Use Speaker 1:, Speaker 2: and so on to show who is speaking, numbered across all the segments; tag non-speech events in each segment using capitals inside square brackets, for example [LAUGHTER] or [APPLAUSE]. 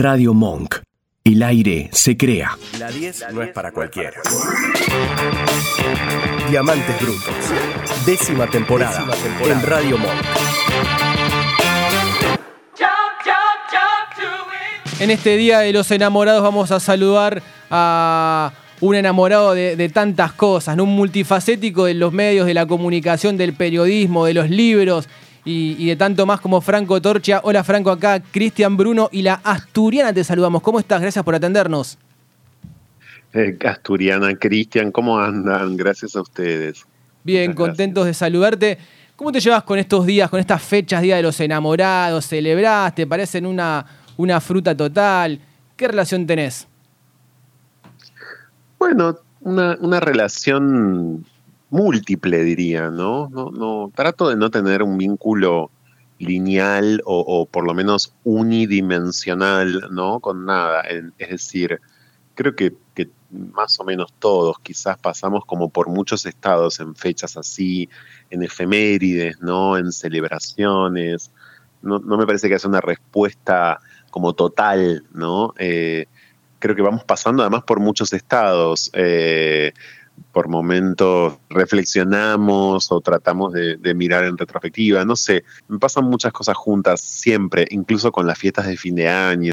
Speaker 1: Radio Monk. El aire se crea.
Speaker 2: La 10 no es para cualquiera. Diamantes Brutos. Décima temporada, en Radio Monk.
Speaker 3: En este Día de los Enamorados vamos a saludar a un enamorado de, de tantas cosas, ¿no? un multifacético de los medios, de la comunicación, del periodismo, de los libros y, y de tanto más como Franco Torchia. Hola Franco, acá Cristian Bruno y la Asturiana te saludamos. ¿Cómo estás? Gracias por atendernos.
Speaker 4: Eh, Asturiana, Cristian, ¿cómo andan? Gracias a ustedes.
Speaker 3: Bien,
Speaker 4: Muchas
Speaker 3: contentos de saludarte. ¿Cómo te llevas con estos días, con estas fechas, Día de los Enamorados? ¿Celebrás? ¿Te parecen una, una fruta total? ¿Qué relación tenés?
Speaker 4: Bueno, una, una relación múltiple, diría, ¿no? No, no Trato de no tener un vínculo lineal o, por lo menos unidimensional, ¿no? Con nada. Es decir, creo que, que más o menos todos quizás pasamos como por muchos estados en fechas así, en efemérides, ¿no? En celebraciones. No, no me parece que haya una respuesta como total, ¿no? Eh, creo que vamos pasando además por muchos estados. eh, por momentos reflexionamos o tratamos de, de mirar en retrospectiva, no sé, me pasan muchas cosas juntas siempre, incluso con las fiestas de fin de año,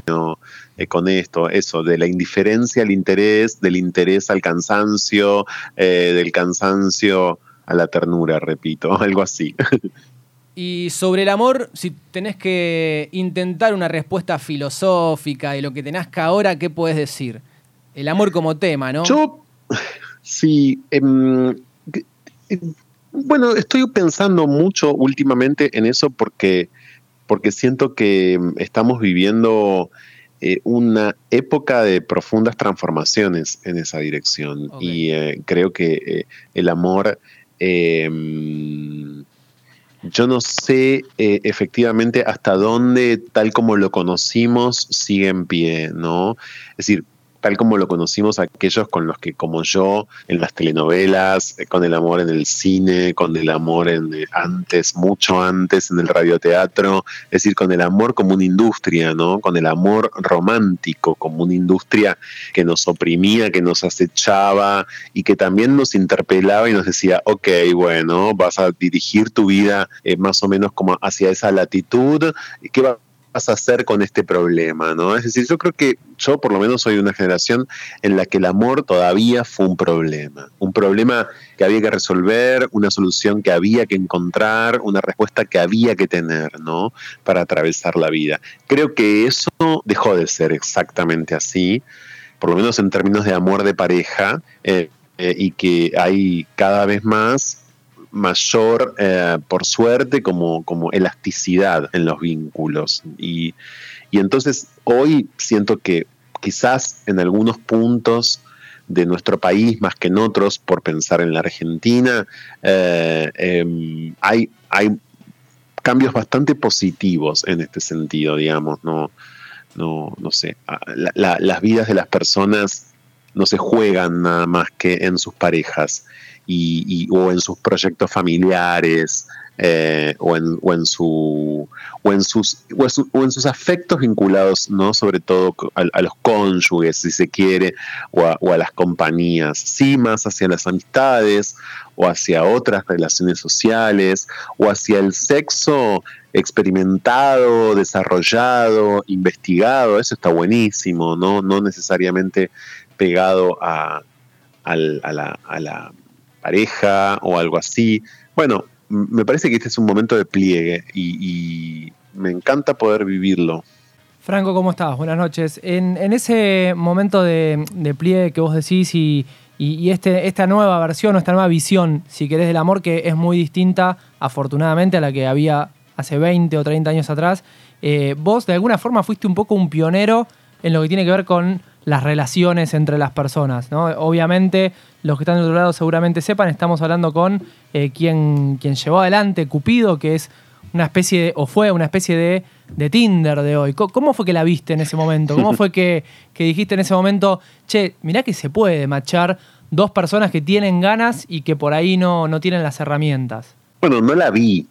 Speaker 4: eh, con esto, eso, de la indiferencia al interés, del interés al cansancio, eh, del cansancio a la ternura, repito, [LAUGHS] algo así.
Speaker 3: Y sobre el amor, si tenés que intentar una respuesta filosófica de lo que tenés que ahora, ¿qué puedes decir? El amor como tema, ¿no?
Speaker 4: Yo, sí, em, em, bueno, estoy pensando mucho últimamente en eso porque, porque siento que em, estamos viviendo eh, una época de profundas transformaciones en esa dirección y eh, creo que eh, el amor... yo no sé eh, efectivamente hasta dónde, tal como lo conocimos, sigue en pie, ¿no? Es decir, tal como lo conocimos aquellos con los que, como yo, en las telenovelas, eh, con el amor en el cine, con el amor en eh, antes, mucho antes, en el radioteatro, es decir, con el amor como una industria, ¿no? Con el amor romántico como una industria que nos oprimía, que nos acechaba y que también nos interpelaba y nos decía, ok, bueno, vas a dirigir tu vida eh, más o menos como hacia esa latitud, ¿qué vas a hacer con este problema? ¿no? Es decir, yo creo que yo por lo menos soy una generación en la que el amor todavía fue un problema, un problema que había que resolver, una solución que había que encontrar, una respuesta que había que tener, ¿no? Para atravesar la vida. Creo que eso dejó de ser exactamente así, por lo menos en términos de amor de pareja, eh, eh, y que hay cada vez más mayor, eh, por suerte, como, como elasticidad en los vínculos. Y, y entonces hoy siento que quizás en algunos puntos de nuestro país, más que en otros, por pensar en la Argentina, eh, eh, hay, hay cambios bastante positivos en este sentido, digamos, no, no, no sé, a- la- la- las vidas de las personas no se juegan nada más que en sus parejas y, o en sus proyectos familiares eh, o, en, o, en su, o, en sus, o, en sus afectos vinculados, ¿no? sobre todo a, a los cónyuges, si se quiere, o a, o a las compañías, sí más hacia las amistades o hacia otras relaciones sociales o hacia el sexo experimentado, desarrollado, investigado, eso está buenísimo, no, no necesariamente pegado a, la, pareja o algo así. Bueno, me parece que este es un momento de pliegue y, me encanta poder vivirlo.
Speaker 5: Franco, ¿cómo estás? Buenas noches. En, ese momento de, pliegue que vos decís y este, esta nueva versión o esta nueva visión, si querés, del amor, que es muy distinta, afortunadamente, a la que había hace 20 o 30 años atrás, eh, vos de alguna forma fuiste un poco un pionero en lo que tiene que ver con las relaciones entre las personas. ¿no? Obviamente, los que están del otro lado seguramente sepan, estamos hablando con eh, quien, llevó adelante Cupido, que es una especie de, o fue una especie de, de Tinder de hoy. ¿Cómo fue que la viste en ese momento? ¿Cómo fue que, que dijiste en ese momento, che, mirá que se puede machar dos personas que tienen ganas y que por ahí no, no tienen las herramientas?
Speaker 4: Bueno, no la vi,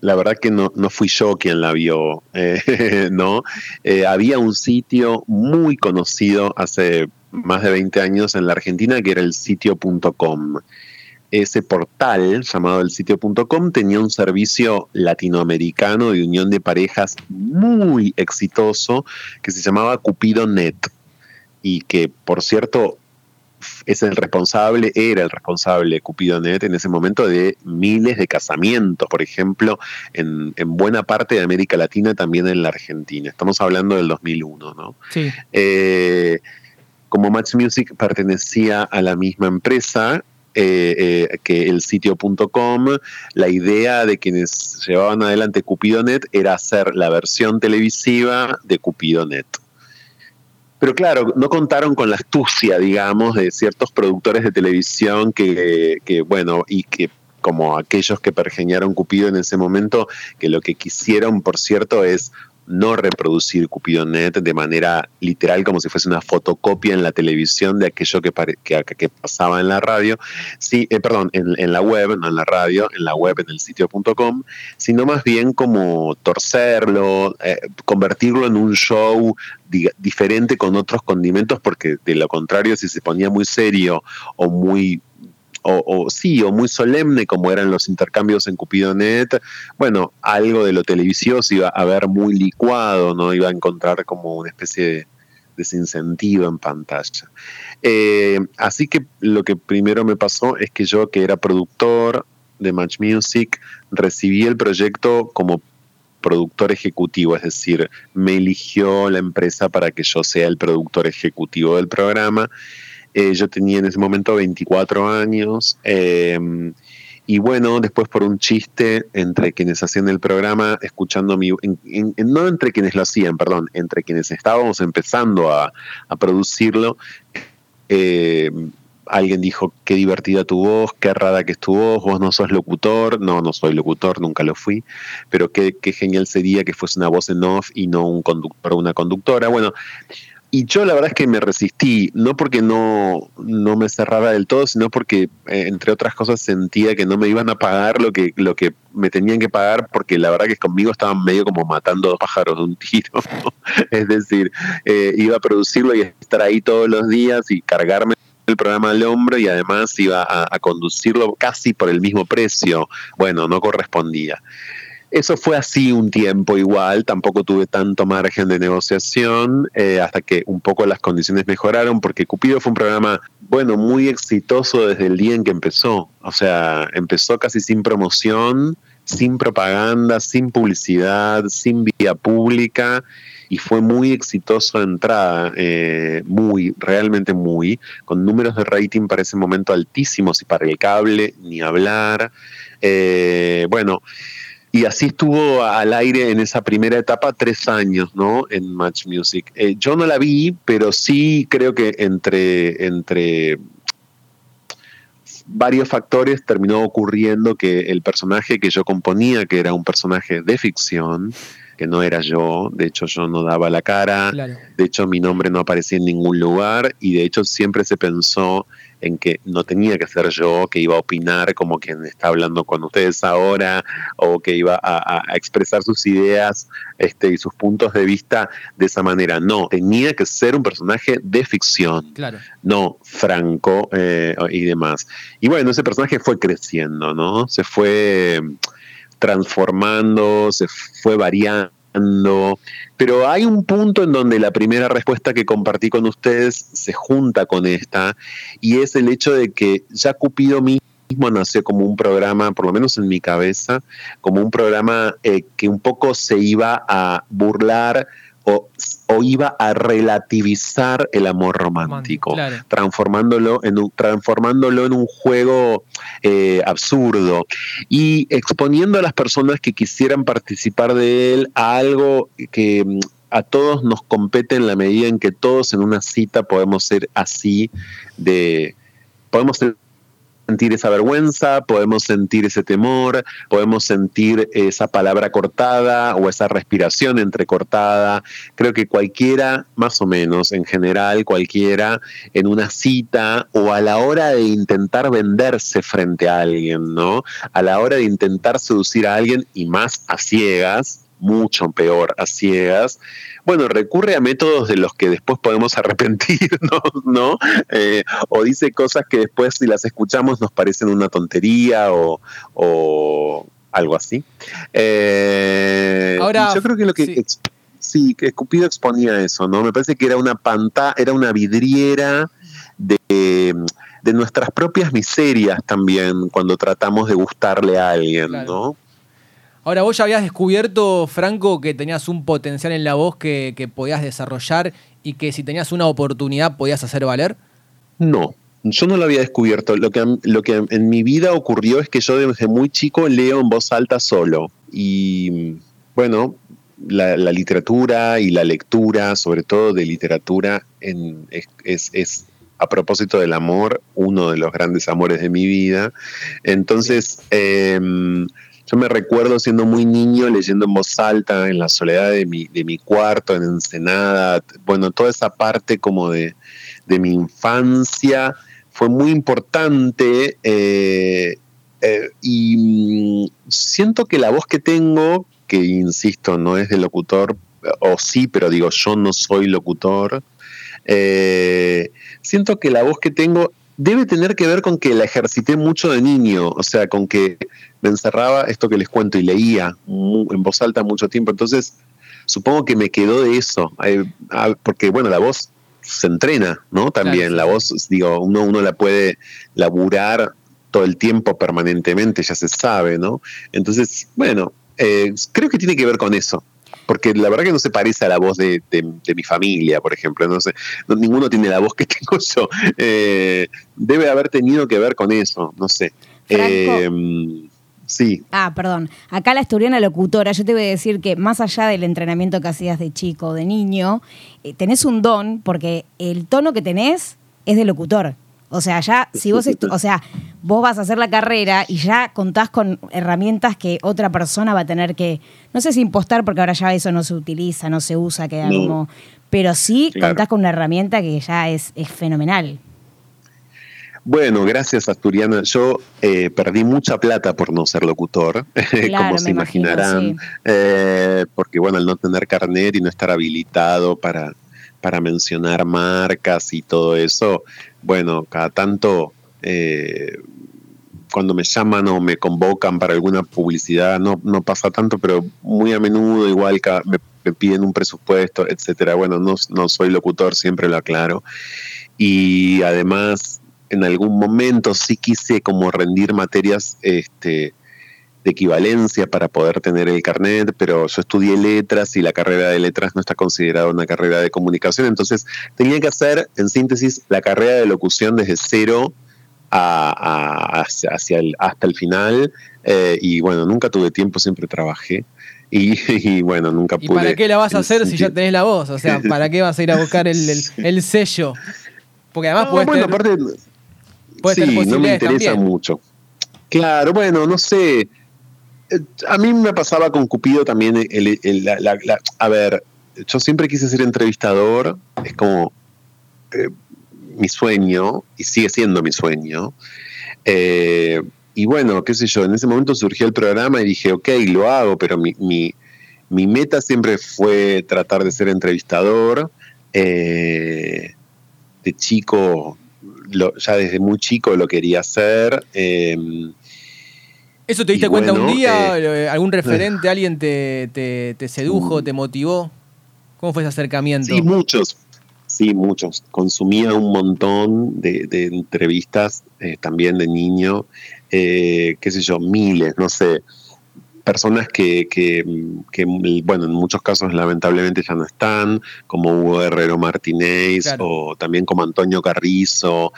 Speaker 4: la verdad que no, no fui yo quien la vio, [LAUGHS] eh, ¿no? Eh, había un sitio muy conocido hace más de 20 años en la Argentina que era el sitio.com. Ese portal llamado el sitio.com tenía un servicio latinoamericano de unión de parejas muy exitoso que se llamaba Cupido Net y que por cierto es el responsable, era el responsable Cupidonet en ese momento de miles de casamientos, por ejemplo, en, buena parte de América Latina, también en la Argentina. Estamos hablando del 2001, ¿no?
Speaker 5: Sí.
Speaker 4: Eh, como Match Music pertenecía a la misma empresa, eh, eh, que el sitio.com, la idea de quienes llevaban adelante Cupidonet era hacer la versión televisiva de Cupidonet. Pero claro, no contaron con la astucia, digamos, de ciertos productores de televisión que, que bueno, y que como aquellos que pergeñaron Cupido en ese momento, que lo que quisieron, por cierto, es no reproducir Cupidonet de manera literal como si fuese una fotocopia en la televisión de aquello que, que, pasaba en la radio, sí, eh, perdón, en, la web, no en la radio, en la web, en el sitio.com, sino más bien como torcerlo, eh, convertirlo en un show diferente con otros condimentos, porque de lo contrario, si se ponía muy serio o muy o, sí, o muy solemne como eran los intercambios en Cupidonet, bueno, algo de lo televisivo se iba a ver muy licuado, ¿no? Iba a encontrar como una especie de desincentivo en pantalla. Eh, así que lo que primero me pasó es que yo, que era productor de Match Music, recibí el proyecto como productor ejecutivo, es decir, me eligió la empresa para que yo sea el productor ejecutivo del programa eh, yo tenía en ese momento 24 años. Em, y bueno, después por un chiste entre quienes hacían el programa, escuchando mi... no entre quienes lo hacían, perdón, entre quienes estábamos empezando a, producirlo, em, alguien dijo, qué divertida tu voz, qué rara que es tu voz, vos no sos locutor, no, no soy locutor, nunca lo fui, pero qué, genial sería que fuese una voz en off y no un conductor una conductora. Bueno, y yo la verdad es que me resistí, no porque no, no me cerrara del todo, sino porque, eh, entre otras cosas, sentía que no me iban a pagar lo que, lo que me tenían que pagar, porque la verdad que conmigo estaban medio como matando dos pájaros de un [LAUGHS] tiro. es decir, eh, iba a producirlo y estar ahí todos los días y cargarme el programa al hombro y además iba a conducirlo casi por el mismo precio. Bueno, no correspondía. Eso fue así un tiempo igual, tampoco tuve tanto margen de negociación eh, hasta que un poco las condiciones mejoraron, porque Cupido fue un programa, bueno, muy exitoso desde el día en que empezó. O sea, empezó casi sin promoción, sin propaganda, sin publicidad, sin vía pública y fue muy exitoso de entrada, eh, muy, realmente muy, con números de rating para ese momento altísimos y para el cable ni hablar. Eh, bueno, y así estuvo al aire en esa primera etapa tres años, ¿no? En Match Music. Eh, yo no la vi, pero sí creo que entre, entre varios factores terminó ocurriendo que el personaje que yo componía, que era un personaje de ficción, que no era yo, de hecho yo no daba la cara, de hecho mi nombre no aparecía en ningún lugar y de hecho siempre se pensó en que no tenía que ser yo que iba a opinar como quien está hablando con ustedes ahora o que iba a, expresar sus ideas este, y sus puntos de vista de esa manera. No, tenía que ser un personaje de ficción,
Speaker 3: claro.
Speaker 4: no franco eh, y demás. Y bueno, ese personaje fue creciendo, ¿no? Se fue transformando, se fue variando. Pero hay un punto en donde la primera respuesta que compartí con ustedes se junta con esta, y es el hecho de que ya Cupido mismo nació como un programa, por lo menos en mi cabeza, como un programa eh, que un poco se iba a burlar o, iba a relativizar el amor romántico, transformándolo, en un, transformándolo en un juego eh, absurdo y exponiendo a las personas que quisieran participar de él a algo que mm, a todos nos compete en la medida en que todos en una cita podemos ser así de podemos ser sentir esa vergüenza, podemos sentir ese temor, podemos sentir esa palabra cortada o esa respiración entrecortada. Creo que cualquiera, más o menos, en general, cualquiera, en una cita o a la hora de intentar venderse frente a alguien, ¿no? A la hora de intentar seducir a alguien y más a ciegas, mucho peor a ciegas, bueno, recurre a métodos de los que después podemos [LAUGHS] arrepentirnos, ¿no? Eh, o dice cosas que después si las escuchamos nos parecen una tontería o, algo así. Eh, Ahora, yo creo que lo que... Sí. que Cupido exponía eso, ¿no? Me parece que era una pantalla, era una vidriera de, de, nuestras propias miserias también cuando tratamos de gustarle a alguien, ¿no?
Speaker 3: Ahora, vos ya habías descubierto, Franco, que tenías un potencial en la voz que, podías desarrollar y que si tenías una oportunidad podías hacer valer.
Speaker 4: No, yo no lo había descubierto. Lo que, en mi vida ocurrió es que yo desde muy chico leo en voz alta solo. Y bueno, la, literatura y la lectura, sobre todo de literatura, es, es, a propósito del amor, uno de los grandes amores de mi vida. Entonces, em, yo me recuerdo siendo muy niño leyendo en voz alta en la soledad de mi, de mi cuarto, en Ensenada, bueno, toda esa parte como de, mi infancia fue muy importante eh, eh, y mm, siento que la voz que tengo, que insisto, no es de locutor, o sí, pero digo, yo no soy locutor, eh, siento que la voz que tengo debe tener que ver con que la ejercité mucho de niño, o sea, con que me encerraba esto que les cuento y leía en voz alta mucho tiempo. Entonces, supongo que me quedó de eso, ah, porque bueno, la voz se entrena, ¿no? También la voz, digo, uno, uno la puede laburar todo el tiempo permanentemente, ya se sabe, ¿no? Entonces, bueno, eh, creo que tiene que ver con eso porque la verdad que no se parece a la voz de, mi familia, por ejemplo. No sé, ninguno tiene la voz que [LAUGHS] tengo yo. Eh, debe haber tenido que ver con eso, no sé. Eh, sí.
Speaker 6: Ah, perdón. Acá la asturiana locutora, yo te voy a decir que más allá del entrenamiento que hacías de chico o de niño, eh, tenés un don porque el tono que tenés es de locutor. O sea, ya, si vos, o sea, vos vas a hacer la carrera y ya contás con herramientas que otra persona va a tener que, no sé si impostar, porque ahora ya eso no se utiliza, no se usa, queda como, pero sí contás con una herramienta que ya es, es fenomenal.
Speaker 4: Bueno, gracias Asturiana. Yo eh, perdí mucha plata por no ser locutor, [LAUGHS] como se imaginarán, eh, porque bueno, al no tener carnet y no estar habilitado para, para mencionar marcas y todo eso, bueno, cada tanto eh, cuando me llaman o me convocan para alguna publicidad, no, no pasa tanto, pero muy a menudo igual me, piden un presupuesto, etcétera. Bueno, no, no soy locutor, siempre lo aclaro. Y además, en algún momento sí quise como rendir materias este, de equivalencia para poder tener el carnet, pero yo estudié letras y la carrera de letras no está considerada una carrera de comunicación, entonces tenía que hacer, en síntesis, la carrera de locución desde cero hacia, el, hasta el final, eh, y bueno, nunca tuve tiempo, siempre trabajé. Y, [LAUGHS] bueno, nunca pude. ¿Y
Speaker 3: para qué la vas a hacer si ya tenés la voz? O sea, ¿para qué vas a ir a buscar el, [LAUGHS] sello? Porque además puede bueno, aparte,
Speaker 4: sí, no me interesa mucho. Claro, bueno, no sé a mí me pasaba con Cupido también, a ver, yo siempre quise ser entrevistador, es como eh, mi sueño, y sigue siendo mi sueño. Eh, y bueno, qué sé yo, en ese momento surgió el programa y dije, ok, lo hago, pero mi, mi, meta siempre fue tratar de ser entrevistador. Eh, de chico, ya desde muy chico lo quería hacer.
Speaker 3: ¿Eso te diste cuenta un día? Eh, ¿Algún referente, [LAUGHS] alguien te, te, sedujo, te motivó? ¿Cómo fue ese acercamiento?
Speaker 4: Sí, muchos. Sí, muchos. Consumía un montón de, entrevistas, eh, también de niño, eh, qué sé yo, miles, no sé. Personas que, que, bueno, en muchos casos lamentablemente ya no están, como Hugo Herrero Martínez o también como Antonio Carrizo.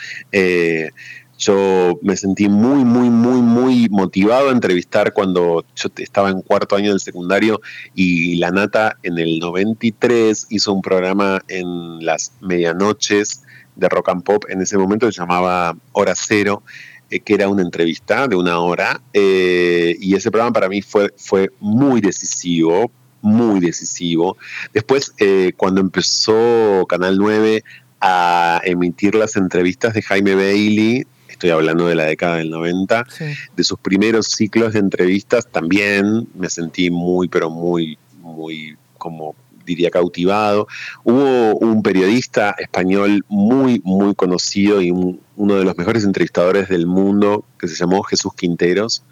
Speaker 4: Yo me sentí muy, muy, muy, muy motivado a entrevistar cuando yo estaba en cuarto año del secundario y la Nata en el 93 hizo un programa en las medianoches de rock and pop. En ese momento se llamaba Hora Cero. eh, que era una entrevista de una hora, eh, y ese programa para mí fue, fue muy decisivo, muy decisivo. Después, eh, cuando empezó Canal 9 a emitir las entrevistas de Jaime Bailey, estoy hablando de la década del 90, de sus primeros ciclos de entrevistas, también me sentí muy, pero muy, muy como diría cautivado. Hubo un periodista español muy, muy conocido y uno de los mejores entrevistadores del mundo que se llamó Jesús Quinteros,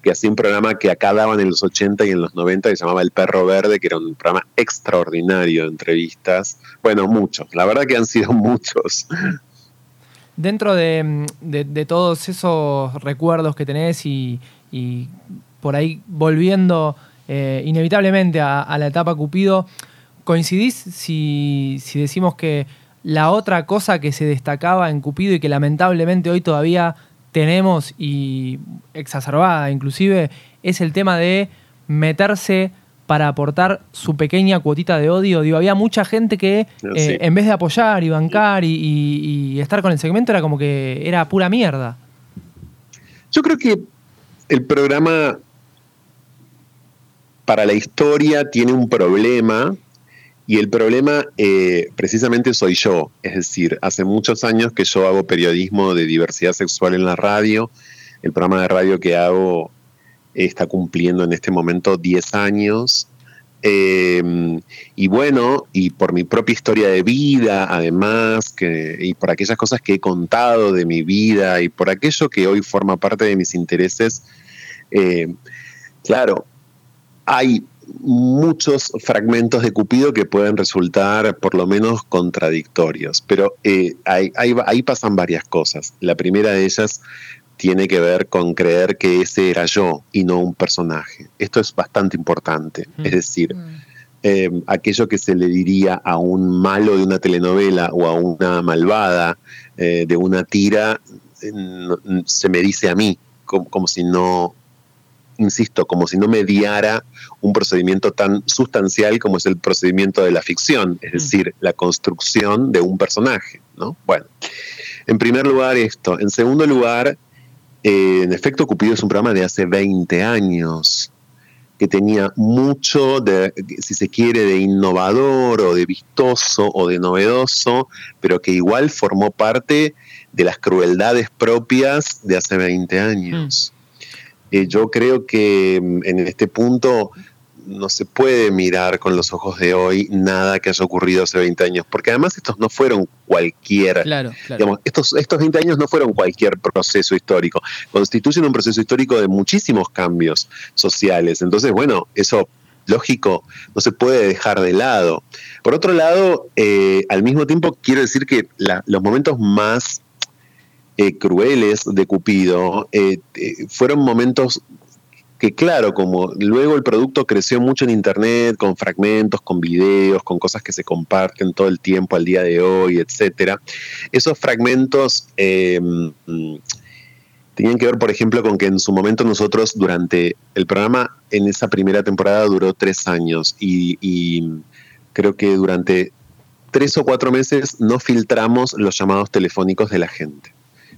Speaker 4: que hacía un programa que acá daban en los 80 y en los 90 que se llamaba El Perro Verde, que era un programa extraordinario de entrevistas. Bueno, muchos, la verdad que han sido [LAUGHS] muchos.
Speaker 5: Dentro de, todos esos recuerdos que tenés y, por ahí volviendo eh, inevitablemente a, la etapa Cupido, ¿coincidís si, si decimos que la otra cosa que se destacaba en Cupido y que lamentablemente hoy todavía tenemos y exacerbada inclusive es el tema de meterse para aportar su pequeña cuotita de odio. Digo, había mucha gente que eh, en vez de apoyar y bancar y, estar con el segmento era como que era pura mierda.
Speaker 4: Yo creo que el programa para la historia tiene un problema y el problema eh, precisamente soy yo, es decir, hace muchos años que yo hago periodismo de diversidad sexual en la radio, el programa de radio que hago está cumpliendo en este momento 10 años. Em, y bueno, y por mi propia historia de vida, además, que, y por aquellas cosas que he contado de mi vida y por aquello que hoy forma parte de mis intereses, eh, claro, hay muchos fragmentos de Cupido que pueden resultar por lo menos contradictorios, pero eh, ahí, pasan varias cosas. La primera de ellas tiene que ver con creer que ese era yo y no un personaje. Esto es bastante importante. Mm. Es decir, mm. eh, aquello que se le diría a un malo de una telenovela o a una malvada eh, de una tira, se me dice a mí, como si no insisto, como si no mediara un procedimiento tan sustancial como es el procedimiento de la ficción, es mm. decir, la construcción de un personaje, ¿no? Bueno, en primer lugar esto. En segundo lugar, eh, en efecto, Cupido es un programa de hace 20 años que tenía mucho de, si se quiere, de innovador o de vistoso o de novedoso, pero que igual formó parte de las crueldades propias de hace 20 años. Eh, yo creo que mm, en este punto no se puede mirar con los ojos de hoy nada que haya ocurrido hace 20 años, porque además estos no fueron cualquier, claro, Digamos, estos, estos 20 años no fueron cualquier proceso histórico, constituyen un proceso histórico de muchísimos cambios sociales, entonces bueno, eso lógico, no se puede dejar de lado. Por otro lado, eh, al mismo tiempo quiero decir que los momentos más eh, crueles de Cupido, eh, fueron momentos que claro, como luego el producto creció mucho en internet, con fragmentos, con videos, con cosas que se comparten todo el tiempo al día de hoy, etcétera. Esos fragmentos em, tenían que ver, por ejemplo, con que en su momento nosotros durante el programa en esa primera temporada duró tres años y, y creo que durante tres o cuatro meses no filtramos los llamados telefónicos de la gente.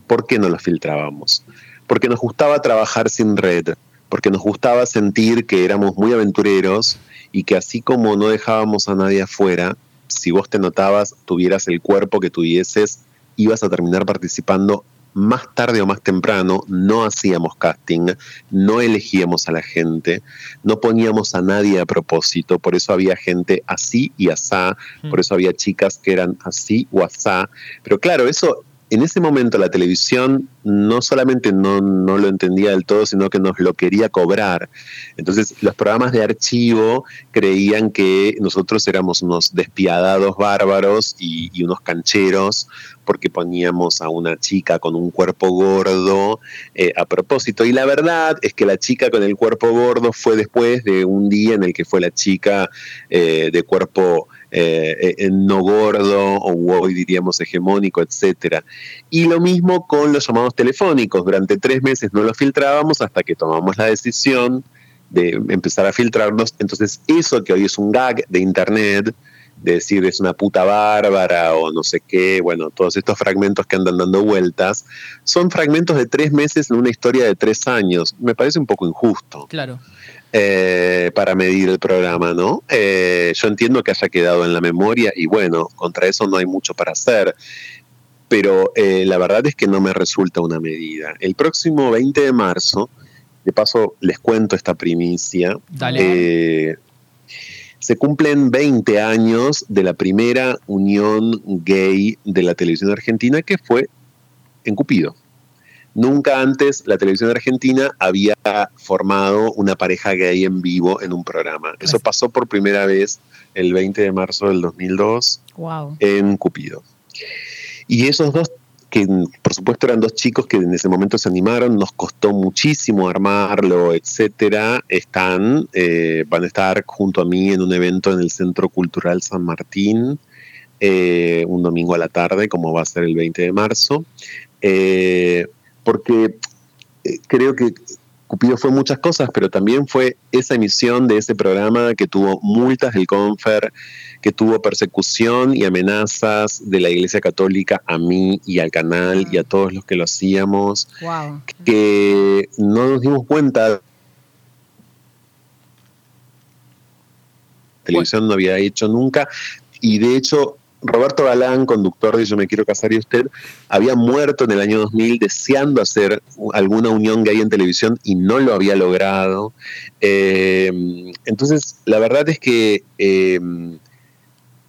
Speaker 4: ¿Por qué no los filtrábamos? Porque nos gustaba trabajar sin red, porque nos gustaba sentir que éramos muy aventureros y que así como no dejábamos a nadie afuera, si vos te notabas, tuvieras el cuerpo que tuvieses, ibas a terminar participando más tarde o más temprano, no hacíamos casting, no elegíamos a la gente, no poníamos a nadie a propósito, por eso había gente así y asá, por mm. eso había chicas que eran así o asá, pero claro, eso en ese momento la televisión no solamente no, lo entendía del todo, sino que nos lo quería cobrar. Entonces los programas de archivo creían que nosotros éramos unos despiadados bárbaros y, unos cancheros porque poníamos a una chica con un cuerpo gordo eh, a propósito. Y la verdad es que la chica con el cuerpo gordo fue después de un día en el que fue la chica eh, de cuerpo eh, no gordo o hoy diríamos hegemónico, etcétera. Y lo mismo con los llamados telefónicos. Durante tres meses no los filtrábamos hasta que tomamos la decisión de empezar a filtrarlos. Entonces, eso que hoy es un gag de Internet, de decir es una puta bárbara o no sé qué, bueno, todos estos fragmentos que andan dando vueltas, son fragmentos de tres meses en una historia de tres años. Me parece un poco injusto.
Speaker 3: Claro.
Speaker 4: Eh, para medir el programa, ¿no? Eh, yo entiendo que haya quedado en la memoria y bueno, contra eso no hay mucho para hacer, pero eh, la verdad es que no me resulta una medida. El próximo 20 de marzo, de paso les cuento esta primicia,
Speaker 3: Dale.
Speaker 4: se cumplen 20 años de la primera unión gay de la televisión argentina que fue en Cupido. Nunca antes la televisión argentina había formado una pareja gay en vivo en un programa. Eso pasó por primera vez el 20 de marzo del 2002
Speaker 6: Wow.
Speaker 4: en Cupido. Y esos dos, que por supuesto eran dos chicos que en ese momento se animaron, nos costó muchísimo armarlo, etcétera, están, eh, van a estar junto a mí en un evento en el Centro Cultural San Martín, eh, un domingo a la tarde, como va a ser el 20 de marzo. Eh, porque eh, creo que Cupido fue muchas cosas, pero también fue esa emisión de ese programa que tuvo multas del Confer, que tuvo persecución y amenazas de la Iglesia Católica a mí y al canal y a todos los que lo hacíamos,
Speaker 6: Wow.
Speaker 4: que no nos dimos cuenta. Televisión no había hecho nunca y de hecho Roberto Galán, conductor de Yo me quiero casar y usted, había muerto en el año 2000 deseando hacer alguna unión gay en televisión y no lo había logrado. Eh, entonces, la verdad es que eh,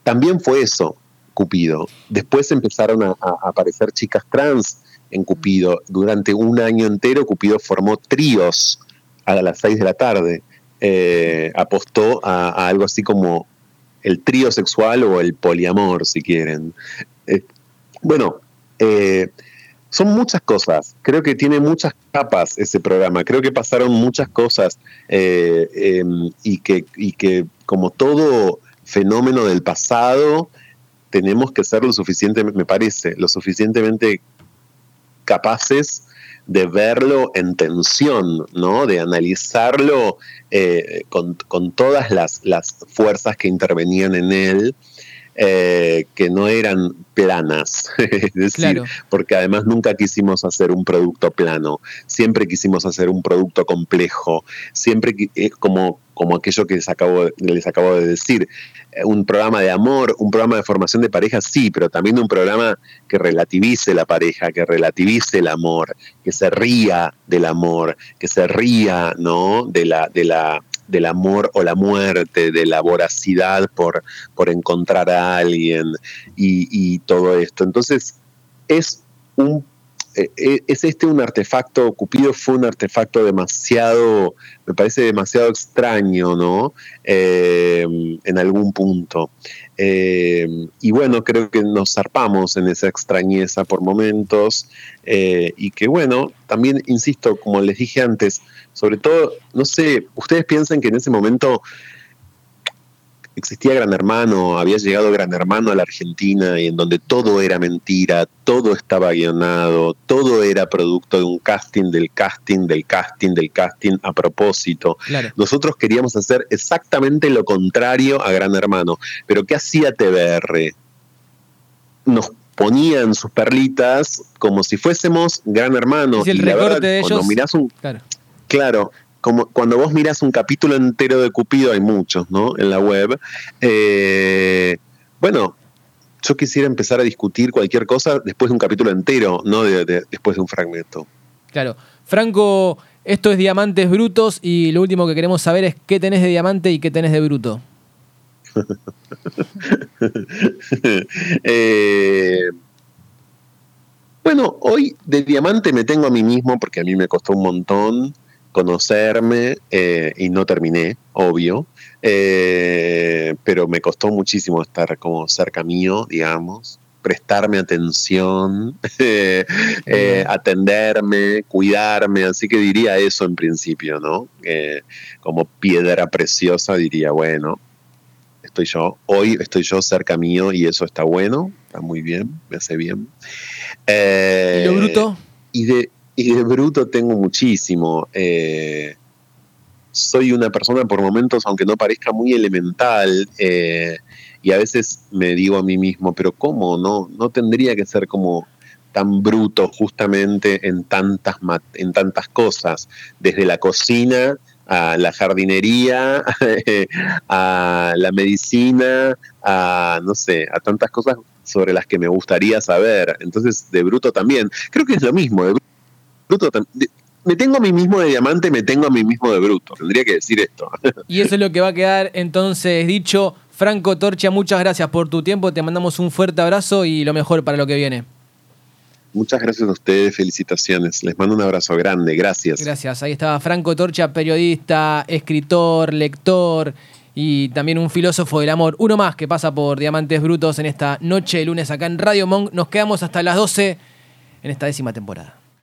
Speaker 4: también fue eso, Cupido. Después empezaron a, aparecer chicas trans en Cupido. Durante un año entero, Cupido formó tríos a las 6 de la tarde. Eh, apostó a algo así como el trío sexual o el poliamor, si quieren. Eh, bueno, eh, son muchas cosas. Creo que tiene muchas capas ese programa. Creo que pasaron muchas cosas eh, eh, y, que, y que, como todo fenómeno del pasado, tenemos que ser lo suficiente, me parece, lo suficientemente capaces de verlo en tensión, ¿no? De analizarlo eh, con, con, todas las, las, fuerzas que intervenían en él, eh, que no eran planas, [LAUGHS] es decir, claro. porque además nunca quisimos hacer un producto plano, siempre quisimos hacer un producto complejo, siempre eh, como, como aquello que les acabo, les acabo de decir, un programa de amor, un programa de formación de pareja, sí, pero también un programa que relativice la pareja, que relativice el amor, que se ría del amor, que se ría, ¿no? De la, de la, del amor o la muerte, de la voracidad por, por encontrar a alguien y, y todo esto. Entonces, es un es este un artefacto, Cupido fue un artefacto demasiado, me parece demasiado extraño, ¿no? Eh, en algún punto. Eh, y bueno, creo que nos zarpamos en esa extrañeza por momentos eh, y que bueno, también, insisto, como les dije antes, sobre todo, no sé, ustedes piensan que en ese momento existía Gran Hermano, había llegado Gran Hermano a la Argentina y en donde todo era mentira, todo estaba guionado, todo era producto de un casting, del casting, del casting, del casting a propósito.
Speaker 3: Claro.
Speaker 4: Nosotros queríamos hacer exactamente lo contrario a Gran Hermano, pero ¿qué hacía TBR? Nos ponían sus perlitas como si fuésemos Gran Hermano.
Speaker 3: Y, el
Speaker 4: y
Speaker 3: recorte
Speaker 4: verdad,
Speaker 3: de ellos.
Speaker 4: Cuando mirás un,
Speaker 3: claro.
Speaker 4: claro, como cuando vos miras un capítulo entero de Cupido, hay muchos, ¿no? En la web. Eh, bueno, yo quisiera empezar a discutir cualquier cosa después de un capítulo entero, no de, de, después de un fragmento.
Speaker 3: Claro. Franco, esto es Diamantes Brutos y lo último que queremos saber es qué tenés de diamante y qué tenés de bruto. [LAUGHS]
Speaker 4: eh, bueno, hoy de diamante me tengo a mí mismo porque a mí me costó un montón conocerme eh, y no terminé, obvio, eh, pero me costó muchísimo estar como cerca mío, digamos, prestarme atención, [LAUGHS] eh, atenderme, cuidarme, así que diría eso en principio, ¿no? como piedra preciosa diría, bueno, estoy yo, hoy estoy yo cerca mío y eso está bueno, está muy bien, me hace bien.
Speaker 3: ¿Y lo bruto?
Speaker 4: Y de, y de bruto tengo muchísimo. Eh, soy una persona por momentos, aunque no parezca muy elemental, eh, y a veces me digo a mí mismo, pero ¿cómo? No, no tendría que ser como tan bruto justamente en tantas, en tantas cosas, desde la cocina a la jardinería, [LAUGHS] a la medicina, a, no sé, a tantas cosas sobre las que me gustaría saber. Entonces, de bruto también. Creo que es lo mismo, de bruto me tengo a mí mismo de diamante, me tengo a mí mismo de bruto. Tendría que decir esto. [LAUGHS]
Speaker 3: Y eso es lo que va a quedar entonces dicho. Franco Torcha, muchas gracias por tu tiempo. Te mandamos un fuerte abrazo y lo mejor para lo que viene.
Speaker 4: Muchas gracias a ustedes, felicitaciones. Les mando un abrazo grande, gracias.
Speaker 3: Gracias. Ahí estaba Franco Torcha, periodista, escritor, lector y también un filósofo del amor. Uno más que pasa por Diamantes Brutos en esta noche de lunes acá en Radio Monk. Nos quedamos hasta las 12 en esta décima temporada.